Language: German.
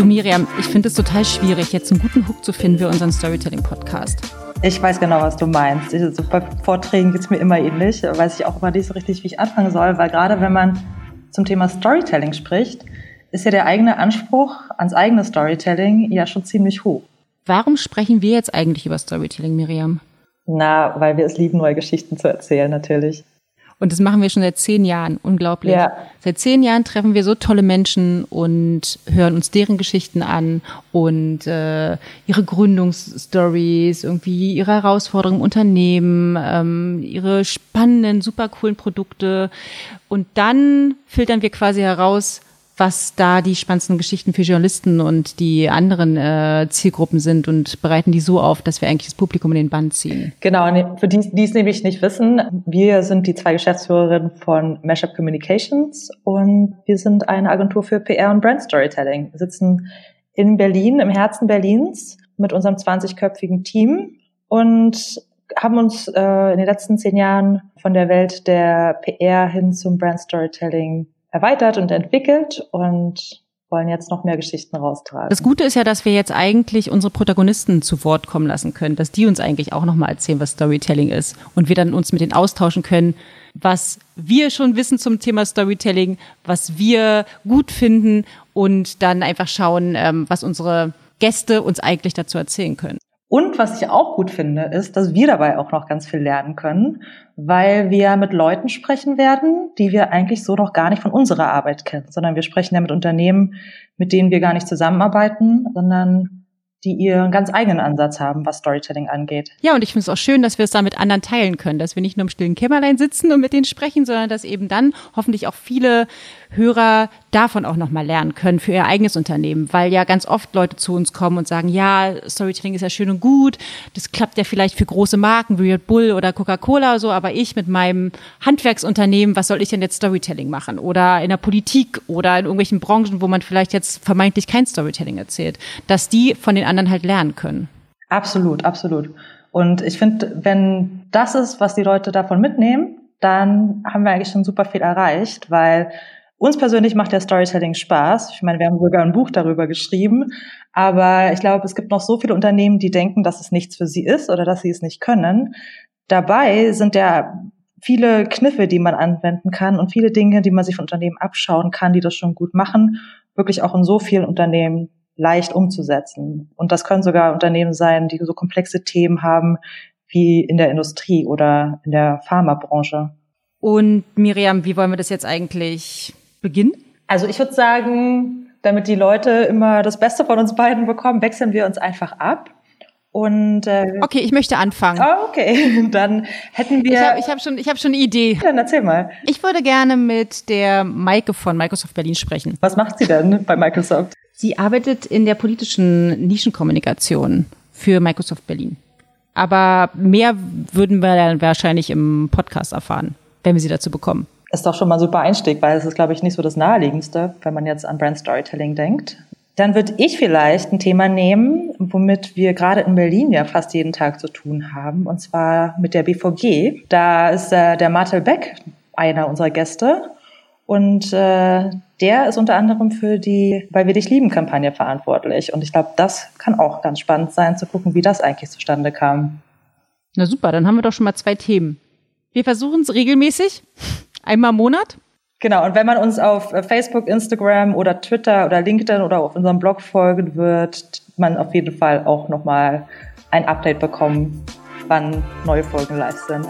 Du Miriam, ich finde es total schwierig, jetzt einen guten Hook zu finden für unseren Storytelling-Podcast. Ich weiß genau, was du meinst. Also bei Vorträgen geht es mir immer ähnlich. Weiß ich auch immer nicht so richtig, wie ich anfangen soll, weil gerade wenn man zum Thema Storytelling spricht, ist ja der eigene Anspruch ans eigene Storytelling ja schon ziemlich hoch. Warum sprechen wir jetzt eigentlich über Storytelling, Miriam? Na, weil wir es lieben, neue Geschichten zu erzählen, natürlich. Und das machen wir schon seit zehn Jahren. Unglaublich. Ja. Seit zehn Jahren treffen wir so tolle Menschen und hören uns deren Geschichten an und äh, ihre Gründungsstories, irgendwie ihre Herausforderungen im Unternehmen, ähm, ihre spannenden, super coolen Produkte. Und dann filtern wir quasi heraus, was da die spannendsten Geschichten für Journalisten und die anderen äh, Zielgruppen sind und bereiten die so auf, dass wir eigentlich das Publikum in den Band ziehen. Genau, für die, die es nämlich nicht wissen, wir sind die zwei Geschäftsführerinnen von Mashup Communications und wir sind eine Agentur für PR und Brand Storytelling. Wir sitzen in Berlin, im Herzen Berlins, mit unserem 20-köpfigen Team und haben uns äh, in den letzten zehn Jahren von der Welt der PR hin zum Brand Storytelling erweitert und entwickelt und wollen jetzt noch mehr Geschichten raustragen. Das Gute ist ja, dass wir jetzt eigentlich unsere Protagonisten zu Wort kommen lassen können, dass die uns eigentlich auch nochmal erzählen, was Storytelling ist und wir dann uns mit denen austauschen können, was wir schon wissen zum Thema Storytelling, was wir gut finden und dann einfach schauen, ähm, was unsere Gäste uns eigentlich dazu erzählen können. Und was ich auch gut finde, ist, dass wir dabei auch noch ganz viel lernen können, weil wir mit Leuten sprechen werden, die wir eigentlich so noch gar nicht von unserer Arbeit kennen, sondern wir sprechen ja mit Unternehmen, mit denen wir gar nicht zusammenarbeiten, sondern die ihren ganz eigenen Ansatz haben, was Storytelling angeht. Ja, und ich finde es auch schön, dass wir es da mit anderen teilen können, dass wir nicht nur im stillen Kämmerlein sitzen und mit denen sprechen, sondern dass eben dann hoffentlich auch viele Hörer davon auch nochmal lernen können für ihr eigenes Unternehmen, weil ja ganz oft Leute zu uns kommen und sagen, ja, Storytelling ist ja schön und gut, das klappt ja vielleicht für große Marken wie Red Bull oder Coca-Cola oder so, aber ich mit meinem Handwerksunternehmen, was soll ich denn jetzt Storytelling machen? Oder in der Politik oder in irgendwelchen Branchen, wo man vielleicht jetzt vermeintlich kein Storytelling erzählt, dass die von den anderen halt lernen können. Absolut, absolut. Und ich finde, wenn das ist, was die Leute davon mitnehmen, dann haben wir eigentlich schon super viel erreicht, weil uns persönlich macht der Storytelling Spaß. Ich meine, wir haben sogar ein Buch darüber geschrieben. Aber ich glaube, es gibt noch so viele Unternehmen, die denken, dass es nichts für sie ist oder dass sie es nicht können. Dabei sind ja viele Kniffe, die man anwenden kann und viele Dinge, die man sich von Unternehmen abschauen kann, die das schon gut machen, wirklich auch in so vielen Unternehmen leicht umzusetzen. Und das können sogar Unternehmen sein, die so komplexe Themen haben wie in der Industrie oder in der Pharmabranche. Und Miriam, wie wollen wir das jetzt eigentlich beginnen? Also ich würde sagen, damit die Leute immer das Beste von uns beiden bekommen, wechseln wir uns einfach ab. Und äh, okay, ich möchte anfangen. Oh, okay, dann hätten wir. Ich habe ich hab schon, ich habe schon eine Idee. Dann erzähl mal. Ich würde gerne mit der Maike von Microsoft Berlin sprechen. Was macht sie denn bei Microsoft? Sie arbeitet in der politischen Nischenkommunikation für Microsoft Berlin. Aber mehr würden wir dann wahrscheinlich im Podcast erfahren, wenn wir sie dazu bekommen ist doch schon mal ein super Einstieg, weil es ist, glaube ich, nicht so das Naheliegendste, wenn man jetzt an Brand Storytelling denkt. Dann würde ich vielleicht ein Thema nehmen, womit wir gerade in Berlin ja fast jeden Tag zu tun haben, und zwar mit der BVG. Da ist äh, der Martel Beck einer unserer Gäste und äh, der ist unter anderem für die Weil wir dich lieben Kampagne verantwortlich. Und ich glaube, das kann auch ganz spannend sein, zu gucken, wie das eigentlich zustande kam. Na super, dann haben wir doch schon mal zwei Themen. Wir versuchen es regelmäßig, einmal im Monat. Genau, und wenn man uns auf äh, Facebook, Instagram oder Twitter oder LinkedIn oder auf unserem Blog folgen wird, man auf jeden Fall auch nochmal ein Update bekommen, wann neue Folgen live sind.